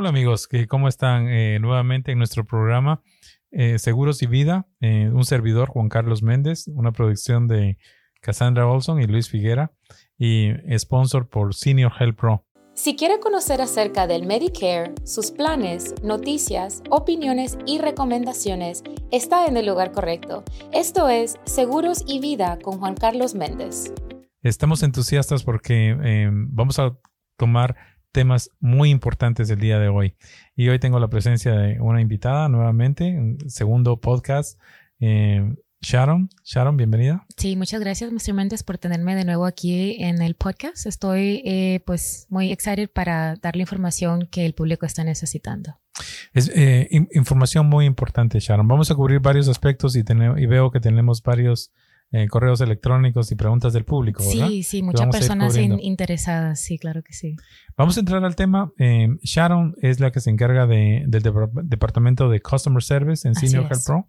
Hola amigos, ¿cómo están? Eh, nuevamente en nuestro programa eh, Seguros y Vida, eh, un servidor Juan Carlos Méndez, una producción de Cassandra Olson y Luis Figuera y sponsor por Senior Health Pro. Si quiere conocer acerca del Medicare, sus planes, noticias, opiniones y recomendaciones, está en el lugar correcto. Esto es Seguros y Vida con Juan Carlos Méndez. Estamos entusiastas porque vamos a tomar temas muy importantes el día de hoy. Y hoy tengo la presencia de una invitada nuevamente, un segundo podcast. Eh, Sharon, Sharon, bienvenida. Sí, muchas gracias, Mr. Méndez, por tenerme de nuevo aquí en el podcast. Estoy eh, pues muy excited para dar la información que el público está necesitando. Es eh, información muy importante, Sharon. Vamos a cubrir varios aspectos y, y veo que tenemos varios eh, correos electrónicos y preguntas del público. ¿verdad? Sí, sí, muchas personas interesadas, sí, claro que sí. Vamos a entrar al tema. Eh, Sharon es la que se encarga de, del departamento de Customer Service en Senior Health Pro.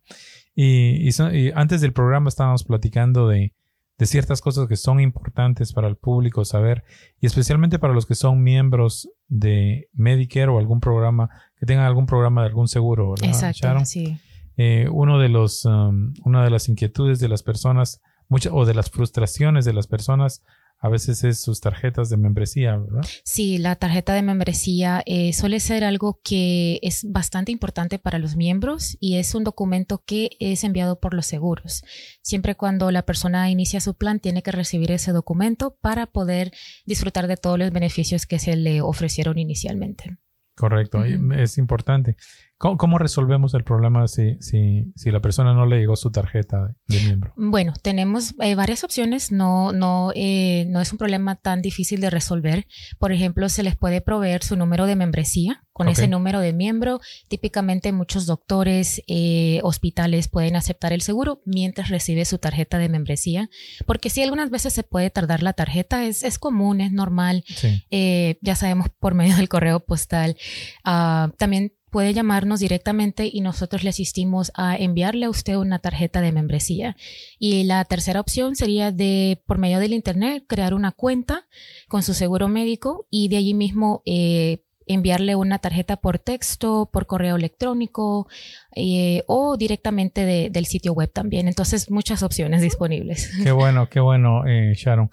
Y, antes del programa estábamos platicando de, de ciertas cosas que son importantes para el público saber, y especialmente para los que son miembros de Medicare o algún programa, que tengan algún programa de algún seguro, ¿verdad? Exacto, Sharon? sí. Eh, uno de los, um, una de las inquietudes de las personas, muchas, o de las frustraciones de las personas, a veces es sus tarjetas de membresía, ¿verdad? Sí, la tarjeta de membresía eh, suele ser algo que es bastante importante para los miembros y es un documento que es enviado por los seguros. Siempre cuando la persona inicia su plan tiene que recibir ese documento para poder disfrutar de todos los beneficios que se le ofrecieron inicialmente. Correcto, es importante. ¿Cómo, resolvemos el problema si, si, si, la persona no le llegó su tarjeta de miembro? Bueno, tenemos eh, varias opciones. No, no, eh, no es un problema tan difícil de resolver. Por ejemplo, se les puede proveer su número de membresía. Con ese número de miembro, típicamente muchos doctores, eh, hospitales pueden aceptar el seguro mientras recibe su tarjeta de membresía. Porque si algunas veces se puede tardar la tarjeta, es, es común, es normal. ya sabemos por medio del correo postal. Uh, también puede llamarnos directamente y nosotros le asistimos a enviarle a usted una tarjeta de membresía. Y la tercera opción sería de, por medio del Internet, crear una cuenta con su seguro médico y de allí mismo eh, enviarle una tarjeta por texto, por correo electrónico eh, o directamente del sitio web también. Entonces, muchas opciones disponibles. Qué bueno, qué bueno, eh, Sharon.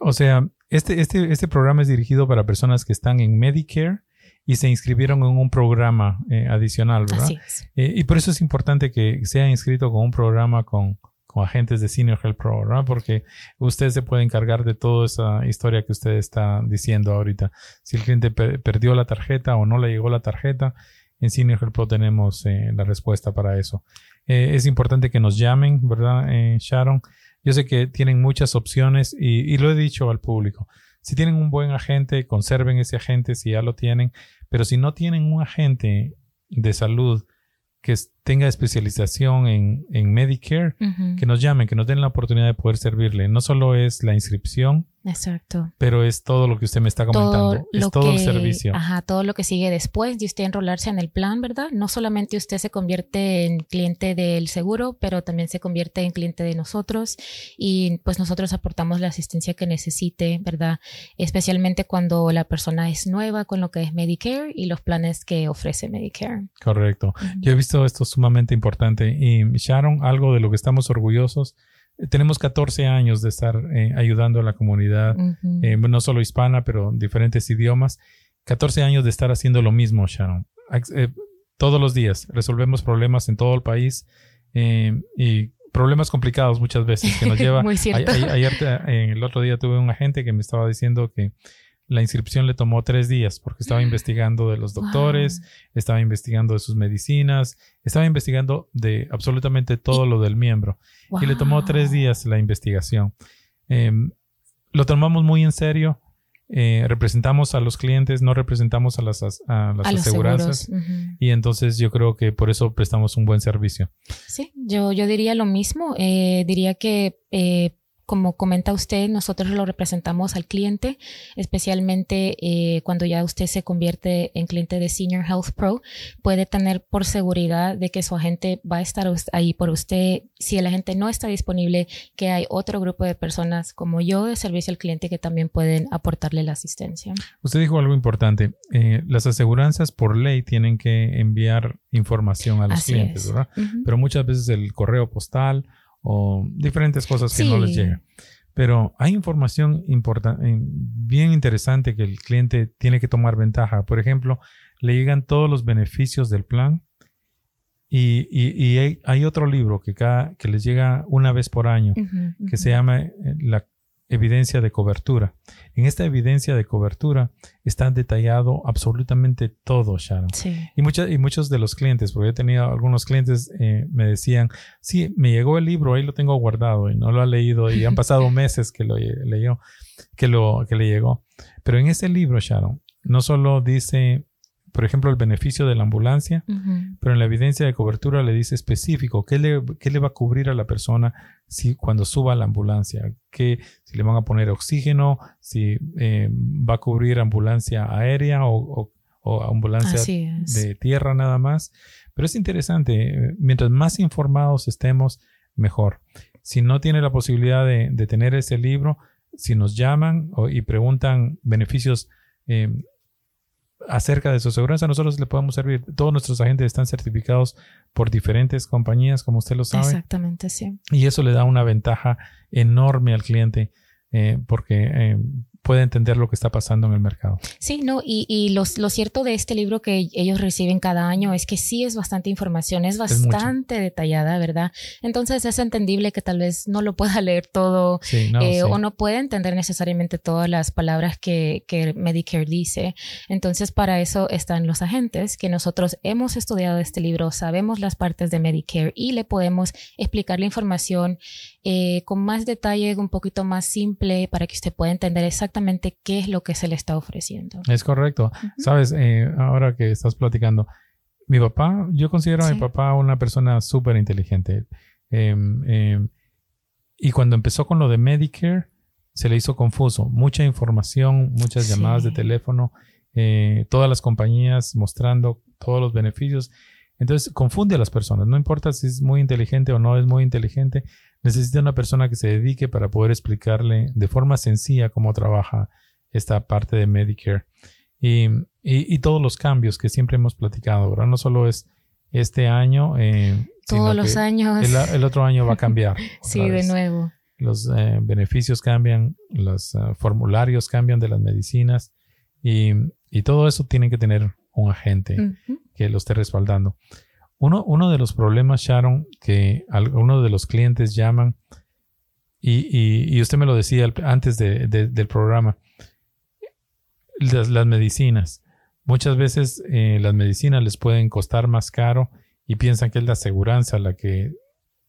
o sea, este, este, este programa es dirigido para personas que están en Medicare y se inscribieron en un programa eh, adicional, ¿verdad? Eh, y por eso es importante que sea inscrito con un programa con, con agentes de Senior Health Pro, ¿verdad? Porque usted se puede encargar de toda esa historia que usted está diciendo ahorita. Si el cliente perdió la tarjeta o no le llegó la tarjeta, en Senior Health Pro tenemos eh, la respuesta para eso. es importante que nos llamen, ¿verdad, Sharon? Yo sé que tienen muchas opciones y, y lo he dicho al público. Si tienen un buen agente, conserven ese agente si ya lo tienen. Pero si no tienen un agente de salud que tenga especialización en, en Medicare, que nos llamen, que nos den la oportunidad de poder servirle. No solo es la inscripción, Exacto. Pero es todo lo que usted me está comentando. es todo el servicio. Ajá, todo lo que sigue después de usted enrolarse en el plan, ¿verdad? No solamente usted se convierte en cliente del seguro, pero también se convierte en cliente de nosotros y pues nosotros aportamos la asistencia que necesite, ¿verdad? Especialmente cuando la persona es nueva con lo que es Medicare y los planes que ofrece Medicare. Correcto. Yo he visto esto sumamente importante y Sharon, algo de lo que estamos orgullosos tenemos 14 años de estar eh, ayudando a la comunidad, eh, no solo hispana, pero diferentes idiomas. 14 años de estar haciendo lo mismo, Sharon. Eh, todos los días resolvemos problemas en todo el país y problemas complicados muchas veces que nos lleva. Muy cierto. ayer, el otro día tuve un agente que me estaba diciendo que la inscripción le tomó tres días porque estaba investigando de los doctores, estaba investigando de sus medicinas, estaba investigando de absolutamente todo lo del miembro. Y le tomó tres días la investigación. Em, lo tomamos muy en serio. Eh, representamos a los clientes, no representamos a las, a las aseguranzas. Y entonces yo creo que por eso prestamos un buen servicio. Sí, yo, yo diría lo mismo. Eh, diría que eh, como comenta usted, nosotros lo representamos al cliente, especialmente eh, cuando ya usted se convierte en cliente de Senior Health Pro, puede tener por seguridad de que su agente va a estar ahí por usted. Si el agente no está disponible, que hay otro grupo de personas como yo de servicio al cliente que también pueden aportarle la asistencia. Usted dijo algo importante. Eh, las aseguranzas por ley tienen que enviar información a los clientes, ¿verdad? Pero muchas veces el correo postal o diferentes cosas que no les llegan. Pero hay información importante, bien interesante que el cliente tiene que tomar ventaja. Por ejemplo, le llegan todos los beneficios del plan y, y, hay, otro libro que, cada, que les llega una vez por año que se llama eh, la, evidencia de cobertura. En esta evidencia de cobertura está detallado absolutamente todo, Sharon. Y, muchas, y muchos de los clientes, porque he tenido algunos clientes, eh, me decían, sí, me llegó el libro, ahí lo tengo guardado y no lo ha leído y han pasado meses que lo leyó, que, lo, que le llegó. Pero en ese libro, Sharon, no solo dice por ejemplo, el beneficio de la ambulancia, pero en la evidencia de cobertura le dice específico qué le, le va a cubrir a la persona si cuando suba a la ambulancia, que si le van a poner oxígeno, si eh, va a cubrir ambulancia aérea o, ambulancia de tierra nada más. Pero es interesante, mientras más informados estemos, mejor. Si no tiene la posibilidad de, tener ese libro, si nos llaman y preguntan beneficios eh, acerca de su seguridad, nosotros le podemos servir. Todos nuestros agentes están certificados por diferentes compañías, como usted lo sabe. Exactamente, sí. Y eso le da una ventaja enorme al cliente eh, porque eh, puede entender lo que está pasando en el mercado. Sí, no, y, y lo cierto de este libro que ellos reciben cada año es que sí es bastante información, es bastante detallada, ¿verdad? Entonces es entendible que tal vez no lo pueda leer todo eh, o no pueda entender necesariamente todas las palabras que, que Medicare dice. Entonces para eso están los agentes, que nosotros hemos estudiado este libro, sabemos las partes de Medicare y le podemos explicar la información eh, con más detalle, un poquito más simple, para que usted pueda entender exactamente qué es lo que se le está ofreciendo. Es correcto. Sabes, eh, ahora que estás platicando, mi papá, yo considero a mi papá una persona súper inteligente. Em, em, y cuando empezó con lo de Medicare, se le hizo confuso. Mucha información, muchas llamadas de teléfono, eh, todas las compañías mostrando todos los beneficios. Entonces confunde a las personas. No importa si es muy inteligente o no es muy inteligente, necesita una persona que se dedique para poder explicarle de forma sencilla cómo trabaja esta parte de Medicare. Y, y, todos los cambios que siempre hemos platicado, ¿verdad? No solo es este año. Eh, todos los años. El, otro año va a cambiar. sí, de nuevo. Los eh, beneficios cambian, los eh, formularios cambian de las medicinas y, y, todo eso tiene que tener un agente que lo esté respaldando. Uno, uno de los problemas, Sharon, que algunos de los clientes llaman, y, y, usted me lo decía antes de, del programa, las, las, medicinas. Muchas veces eh, las medicinas les pueden costar más caro y piensan que es la aseguranza la que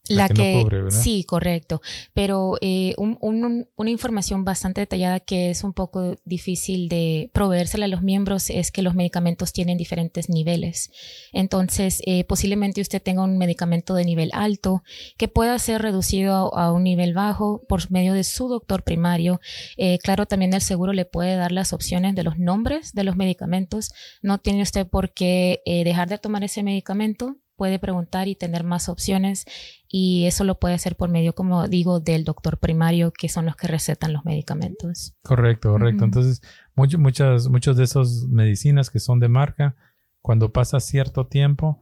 la, que, sí, correcto. Pero eh, una información bastante detallada que es un poco difícil de proveérsela a los miembros es que los medicamentos tienen diferentes niveles. Entonces, eh, posiblemente usted tenga un medicamento de nivel alto que pueda ser reducido a, un nivel bajo por medio de su doctor primario. Eh, claro, también el seguro le puede dar las opciones de los nombres de los medicamentos. No tiene usted por qué dejar de tomar ese medicamento puede preguntar y tener más opciones y eso lo puede hacer por medio, como digo, del doctor primario, que son los que recetan los medicamentos. Correcto, correcto. Entonces, muchas, muchas de esas medicinas que son de marca, cuando pasa cierto tiempo,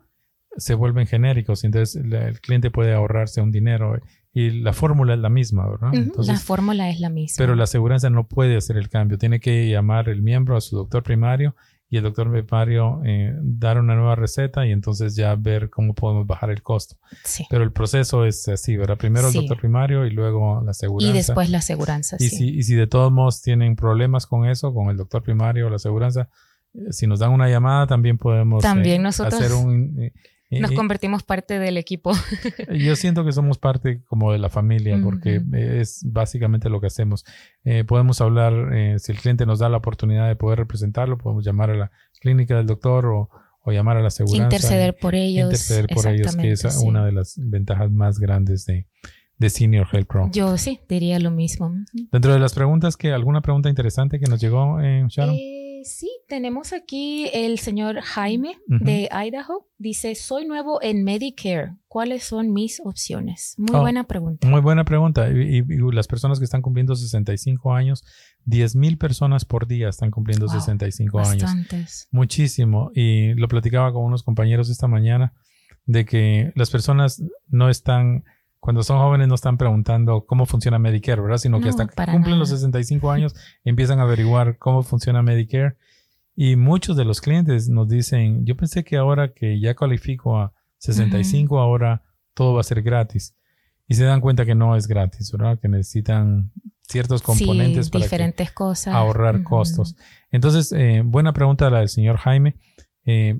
se vuelven genéricos, entonces el cliente puede ahorrarse un dinero y la fórmula es la misma, ¿verdad? la fórmula es la misma. Pero la aseguranza no puede hacer el cambio, tiene que llamar el miembro a su doctor primario y el doctor primario eh, dar una nueva receta y entonces ya ver cómo podemos bajar el costo. Sí. Pero el proceso es así, ¿verdad? Primero el doctor primario y luego la aseguranza. Y después la aseguranza, y Si, y si de todos modos tienen problemas con eso, con el doctor primario o la aseguranza, eh, si nos dan una llamada también podemos también eh, nosotros... hacer un nos convertimos parte del equipo. Yo siento que somos parte como de la familia porque es básicamente lo que hacemos. Eh, podemos hablar, eh, si el cliente nos da la oportunidad de poder representarlo, podemos llamar a la clínica del doctor o, llamar a la seguridad. Interceder por ellos. Interceder por ellos, que es una de las ventajas más grandes de, de Senior Health Pro. Yo sí, diría lo mismo. Dentro de las preguntas, que ¿alguna pregunta interesante que nos llegó, eh, Sharon? Sí, tenemos aquí el señor Jaime de Idaho. Dice, soy nuevo en Medicare. ¿Cuáles son mis opciones? Muy oh, buena pregunta. Muy buena pregunta. Y, las personas que están cumpliendo 65 años, 10 mil personas por día están cumpliendo 65 bastantes. años. Muchísimo. Y lo platicaba con unos compañeros esta mañana de que las personas no están cuando son jóvenes no están preguntando cómo funciona Medicare, ¿verdad? Sino que hasta que cumplen los 65 años empiezan a averiguar cómo funciona Medicare. Y muchos de los clientes nos dicen, yo pensé que ahora que ya califico a 65, ahora todo va a ser gratis. Y se dan cuenta que no es gratis, ¿verdad? Que necesitan ciertos componentes para diferentes cosas. ahorrar costos. Entonces, eh, buena pregunta la del señor Jaime. Eh,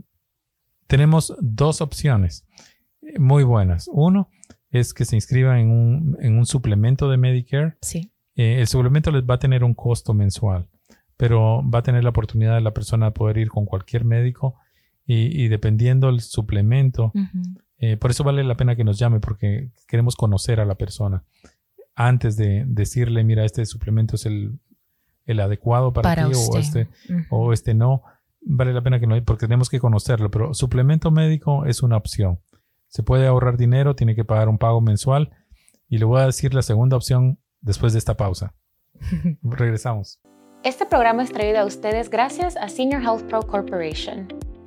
tenemos dos opciones eh, muy buenas. Uno, es que se inscriban en un, en un suplemento de Medicare. Sí. Eh, el suplemento les va a tener un costo mensual, pero va a tener la oportunidad de la persona de poder ir con cualquier médico y, dependiendo el suplemento, eh, por eso vale la pena que nos llame porque queremos conocer a la persona antes de decirle, mira, este suplemento es el, el adecuado para, ti o este, o este no. Vale la pena que no, porque tenemos que conocerlo, pero suplemento médico es una opción. Se puede ahorrar dinero, tiene que pagar un pago mensual. Y le voy a decir la segunda opción después de esta pausa. Regresamos. Este programa es traído a ustedes gracias a Senior Health Pro Corporation.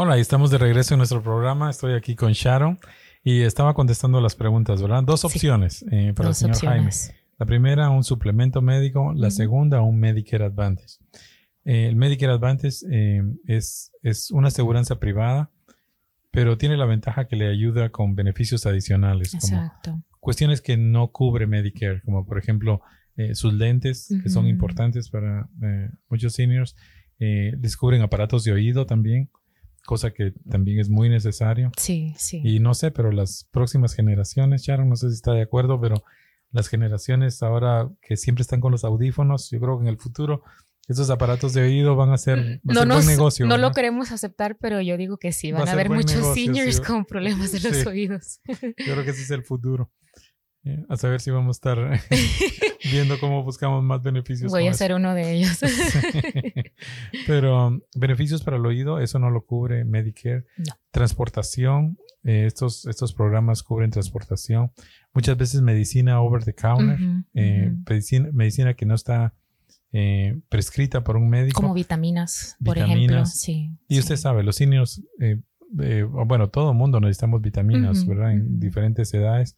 Hola, estamos de regreso en nuestro programa. Estoy aquí con Sharon y estaba contestando las preguntas, ¿verdad? Dos opciones eh, para el señor Jaime. La primera, un suplemento médico. La segunda, un Medicare Advantage. Eh, el Medicare Advantage eh, es, es una aseguranza privada, pero tiene la ventaja que le ayuda con beneficios adicionales. Exacto. cuestiones que no cubre Medicare, como por ejemplo sus lentes, que son importantes para muchos seniors. descubren aparatos de oído también cosa que también es muy necesario. Sí, sí. Y no sé, pero las próximas generaciones, Sharon, no sé si está de acuerdo, pero las generaciones ahora que siempre están con los audífonos, yo creo que en el futuro esos aparatos de oído van a ser, no buen negocio. No, lo queremos aceptar, pero yo digo que sí, van a, haber muchos seniors con problemas de los oídos. Yo creo que ese es el futuro. Eh, a saber si vamos a estar viendo cómo buscamos más beneficios. Voy a ser uno de ellos. Pero beneficios para el oído, eso no lo cubre Medicare. Transportación, eh, estos, estos programas cubren transportación. Muchas veces medicina over the counter, eh, medicina, que no está prescrita por un médico. Como vitaminas, por ejemplo. Sí, y usted sabe, los niños, bueno, todo el mundo necesitamos vitaminas, ¿verdad? En diferentes edades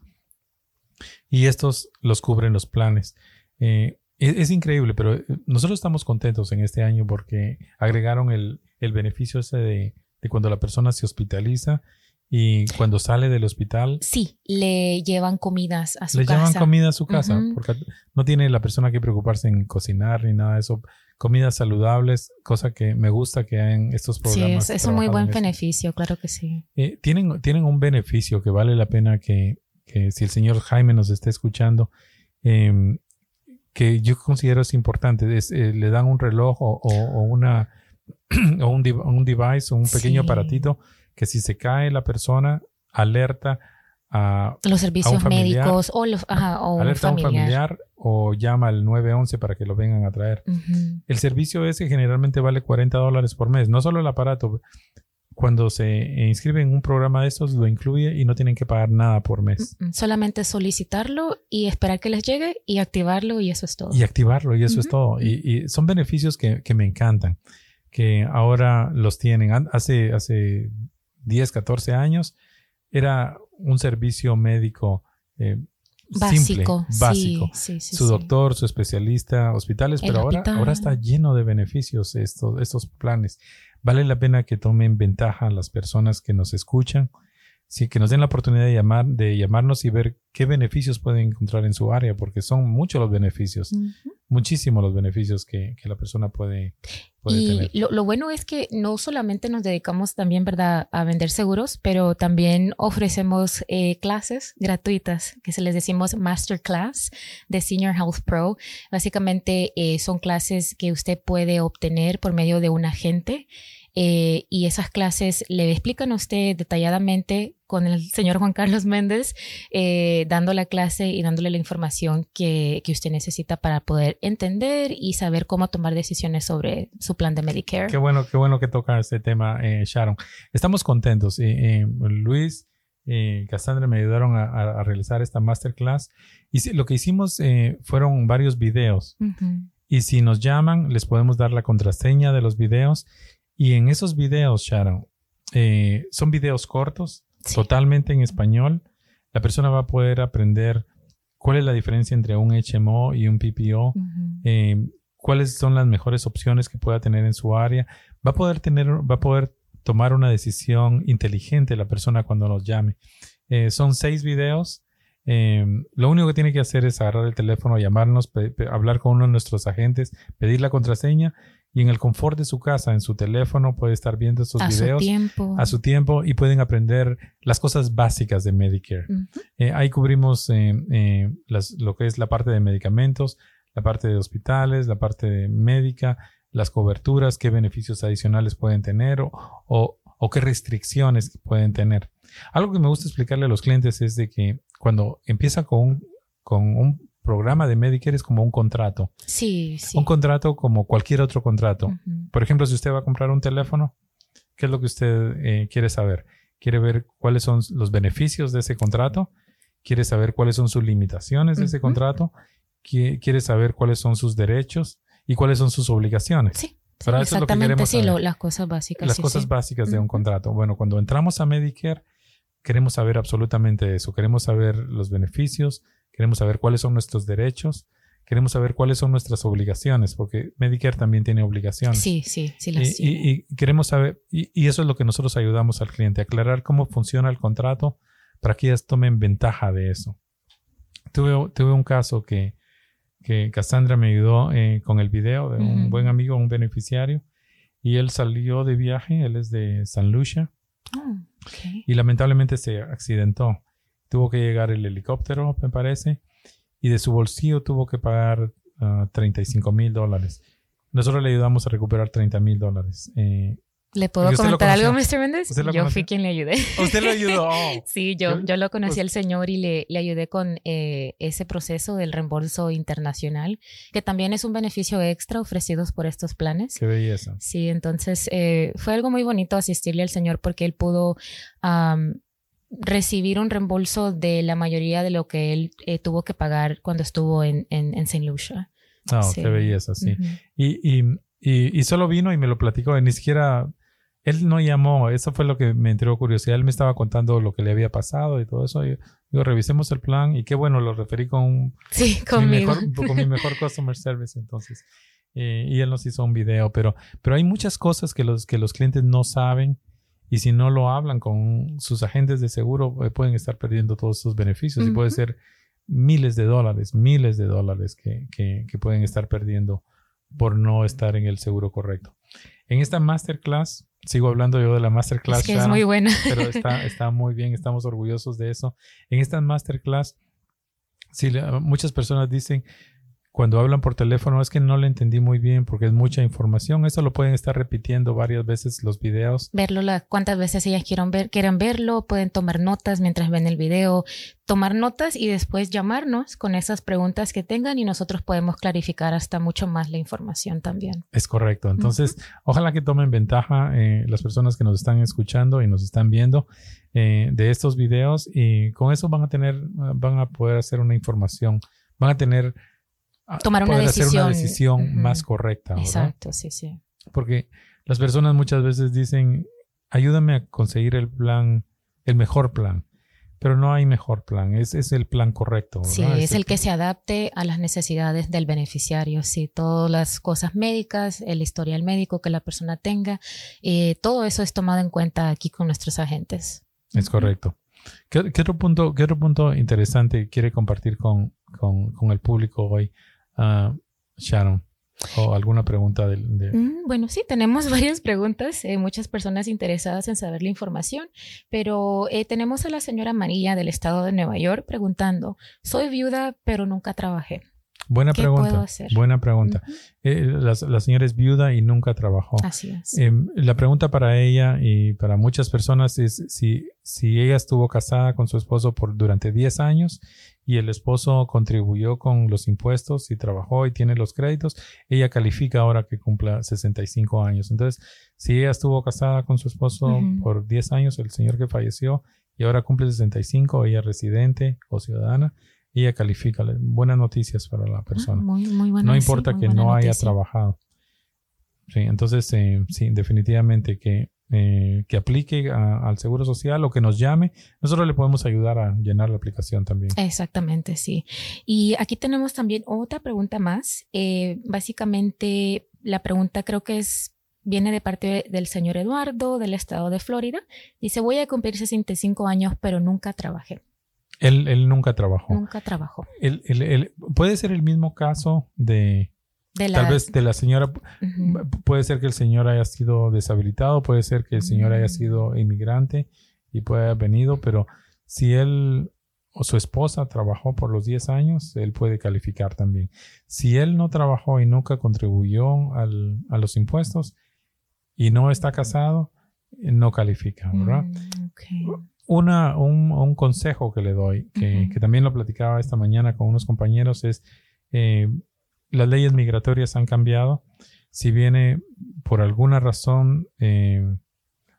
y estos los cubren los planes. Eh, es, increíble, pero eh, nosotros estamos contentos en este año porque agregaron el, beneficio ese de, cuando la persona se hospitaliza y cuando sale del hospital. Sí, le llevan comidas a su casa. Le llevan comida a su casa porque no tiene la persona que preocuparse en cocinar ni nada de eso. Comidas saludables, cosa que me gusta que hayan estos programas. Sí, es, un muy buen beneficio, claro que sí. Eh, tienen, tienen un beneficio que vale la pena que, que si el señor Jaime nos está escuchando, em, que yo considero es importante, es, eh, le dan un reloj o, una o un, un, device o un pequeño aparatito que si se cae la persona alerta a los servicios médicos o, los, alerta a un familiar. o llama al 911 para que lo vengan a traer. El servicio ese generalmente vale 40 dólares por mes, no solo el aparato, cuando se inscribe en un programa de estos, lo incluye y no tienen que pagar nada por mes. Solamente solicitarlo y esperar que les llegue y activarlo y eso es todo. Y activarlo y eso es todo. Y, son beneficios que, me encantan, que ahora los tienen. Hace, hace 10, 14 años era un servicio médico eh, básico, simple, básico. su doctor, su especialista, hospitales, pero ahora, ahora está lleno de beneficios estos, estos planes. Vale la pena que tomen ventaja las personas que nos escuchan. sí, que nos den la oportunidad de, llamar, de llamarnos y ver qué beneficios pueden encontrar en su área, porque son muchos los beneficios, muchísimos los beneficios que, la persona puede, y tener. Lo, lo, bueno es que no solamente nos dedicamos también, ¿verdad?, a vender seguros, pero también ofrecemos eh, clases gratuitas, que se les decimos Masterclass de Senior Health Pro. Básicamente eh, son clases que usted puede obtener por medio de un agente eh, y esas clases le explican a usted detalladamente con el señor Juan Carlos Méndez, eh, dando la clase y dándole la información que, que, usted necesita para poder entender y saber cómo tomar decisiones sobre su plan de Medicare. Qué bueno, qué bueno que toca este tema, eh, Sharon. Estamos contentos. Luis y Cassandra me ayudaron a, realizar esta masterclass y lo que hicimos fueron varios videos. Y si nos llaman, les podemos dar la contraseña de los videos y en esos videos, Sharon, eh, son videos cortos, totalmente en español. La persona va a poder aprender cuál es la diferencia entre un HMO y un PPO, eh, cuáles son las mejores opciones que pueda tener en su área. Va a poder tener, va a poder tomar una decisión inteligente la persona cuando nos llame. Eh, son seis videos. lo único que tiene que hacer es agarrar el teléfono, llamarnos, hablar con uno de nuestros agentes, pedir la contraseña y en el confort de su casa, en su teléfono, puede estar viendo estos videos a su tiempo y pueden aprender las cosas básicas de Medicare. Eh, ahí cubrimos eh, eh, lo que es la parte de medicamentos, la parte de hospitales, la parte de médica, las coberturas, qué beneficios adicionales pueden tener o, o qué restricciones pueden tener. Algo que me gusta explicarle a los clientes es de que cuando empieza con con un programa de Medicare es como un contrato. Sí, sí. Un contrato como cualquier otro contrato. Por ejemplo, si usted va a comprar un teléfono, ¿qué es lo que usted eh, quiere saber? ¿Quiere ver cuáles son los beneficios de ese contrato? ¿Quiere saber cuáles son sus limitaciones de ese contrato? ¿Quiere saber cuáles son sus derechos y cuáles son sus obligaciones? Sí. exactamente, sí, las cosas básicas. Las cosas básicas de un contrato. Bueno, cuando entramos a Medicare, queremos saber absolutamente eso. Queremos saber los beneficios, queremos saber cuáles son nuestros derechos, queremos saber cuáles son nuestras obligaciones, porque Medicare también tiene obligaciones. Sí, sí, sí. Las y, y, queremos saber, y, eso es lo que nosotros ayudamos al cliente, aclarar cómo funciona el contrato para que ellas tomen ventaja de eso. Tuve, tuve un caso que, que Cassandra me ayudó eh, con el video de un buen amigo, un beneficiario, y él salió de viaje, él es de San Lucia, oh, y lamentablemente se accidentó tuvo que llegar el helicóptero, me parece, y de su bolsillo tuvo que pagar 35 ah, mil dólares. Nosotros le ayudamos a recuperar 30 mil dólares. Eh, ¿Le puedo comentar algo, Mr. Méndez? Yo fui quien le ayudé. ¿Usted lo ayudó? sí, yo, yo lo conocí al señor y le, le ayudé con eh, ese proceso del reembolso internacional, que también es un beneficio extra ofrecido por estos planes. Qué belleza. Sí, entonces eh, fue algo muy bonito asistirle al señor porque él pudo recibir un reembolso de la mayoría de lo que él eh, tuvo que pagar cuando estuvo en, en, en St. Lucia. No, qué belleza, sí. y, y, y, solo vino y me lo platicó, ni siquiera, él no llamó, eso fue lo que me entró curiosidad, él me estaba contando lo que le había pasado y todo eso, y digo, revisemos el plan y qué bueno, lo referí con, sí, conmigo. Mi mejor, con mi mejor customer service entonces. Eh, y él nos hizo un video, pero, pero hay muchas cosas que los, que los clientes no saben y si no lo hablan con sus agentes de seguro, eh, pueden estar perdiendo todos estos beneficios y puede ser miles de dólares, miles de dólares que, que, pueden estar perdiendo por no estar en el seguro correcto. En esta masterclass, sigo hablando yo de la masterclass. Es que es muy buena. Pero está, está muy bien, estamos orgullosos de eso. En esta masterclass, sí, muchas personas dicen, cuando hablan por teléfono es que no le entendí muy bien porque es mucha información. Eso lo pueden estar repitiendo varias veces los videos. Verlo la, cuántas veces ellas quieran, ver, quieran verlo, pueden tomar notas mientras ven el video, tomar notas y después llamarnos con esas preguntas que tengan y nosotros podemos clarificar hasta mucho más la información también. Es correcto. Entonces, ojalá que tomen ventaja eh, las personas que nos están escuchando y nos están viendo eh, de estos videos y con eso van a tener, van a poder hacer una información, van a tener tomar una decisión. hacer una decisión más correcta. Exacto, sí, sí. Porque las personas muchas veces dicen, ayúdame a conseguir el plan, el mejor plan. Pero no hay mejor plan, es, es el plan correcto. Sí, es, el, que se adapte a las necesidades del beneficiario. Sí, todas las cosas médicas, el historial médico que la persona tenga, eh, todo eso es tomado en cuenta aquí con nuestros agentes. Es correcto. ¿Qué, otro punto, ¿Qué otro punto interesante quiere compartir con, con, el público hoy, uh, Sharon? ¿O alguna pregunta del, mm, bueno, sí, tenemos varias preguntas, eh, muchas personas interesadas en saber la información, pero eh, tenemos a la señora María del estado de Nueva York preguntando, soy viuda pero nunca trabajé. Buena pregunta. Buena pregunta. Eh, la, señora es viuda y nunca trabajó. Así es. Em, la pregunta para ella y para muchas personas es si, si ella estuvo casada con su esposo por durante 10 años y el esposo contribuyó con los impuestos y trabajó y tiene los créditos, ella califica ahora que cumpla 65 años. Entonces, si ella estuvo casada con su esposo por 10 años, el señor que falleció, y ahora cumple 65, ella es residente o ciudadana, ella califica. Buenas noticias para la persona. Ah, no importa que no haya trabajado. Sí, entonces, eh, sí, definitivamente que, eh, que aplique al Seguro Social o que nos llame. Nosotros le podemos ayudar a llenar la aplicación también. Exactamente, sí. Y aquí tenemos también otra pregunta más. Eh, básicamente, la pregunta creo que es viene de parte del señor Eduardo del estado de Florida. Dice, voy a cumplir 65 años, pero nunca trabajé. Él, él nunca trabajó. Nunca trabajó. puede ser el mismo caso de, tal vez de la señora. Puede ser que el señor haya sido deshabilitado, puede ser que el señor haya mm. sido inmigrante y puede haber venido, pero si él o su esposa trabajó por los 10 años, él puede calificar también. Si él no trabajó y nunca contribuyó al, a los impuestos y no está casado, no califica, ¿verdad? Mm, una, un, consejo que le doy, que, también lo platicaba esta mañana con unos compañeros, es eh, las leyes migratorias han cambiado. Si viene por alguna razón eh,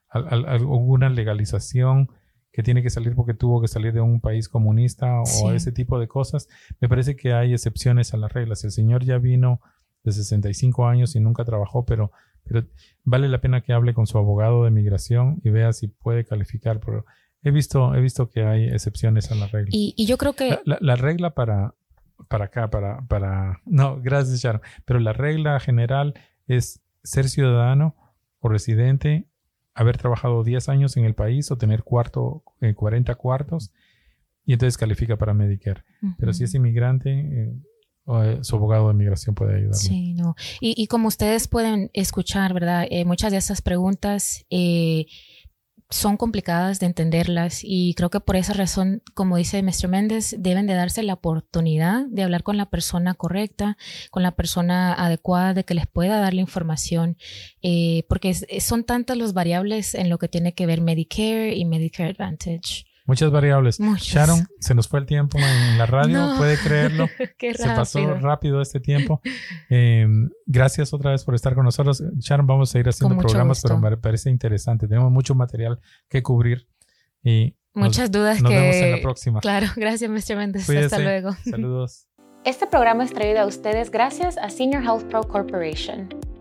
alguna legalización que tiene que salir porque tuvo que salir de un país comunista o ese tipo de cosas, me parece que hay excepciones a las reglas. El señor ya vino de 65 años y nunca trabajó, pero, pero vale la pena que hable con su abogado de migración y vea si puede calificar. Por, He visto, he visto que hay excepciones a la regla. Y, yo creo que... La, regla para, para acá, para, para... No, gracias, Sharon. Pero la regla general es ser ciudadano o residente, haber trabajado 10 años en el país o tener cuarto, 40 eh, cuartos y entonces califica para Medicare. Pero si es inmigrante, eh, eh, su abogado de migración puede ayudarle. Sí, no. Y, y como ustedes pueden escuchar, ¿verdad? muchas de esas preguntas son complicadas de entenderlas y creo que por esa razón, como dice Mr. Méndez, deben de darse la oportunidad de hablar con la persona correcta, con la persona adecuada de que les pueda dar la información, eh, porque son tantas las variables en lo que tiene que ver Medicare y Medicare Advantage. Muchas variables. Sharon, se nos fue el tiempo en la radio, puede creerlo. se pasó rápido este tiempo. Eh, gracias otra vez por estar con nosotros. Sharon, vamos a ir haciendo programas, pero me parece interesante. Tenemos mucho material que cubrir y muchas dudas nos vemos en la próxima. Claro, gracias, Mr. Méndez. Hasta luego. Saludos. Este programa es traído a ustedes gracias a Senior Health Pro Corporation.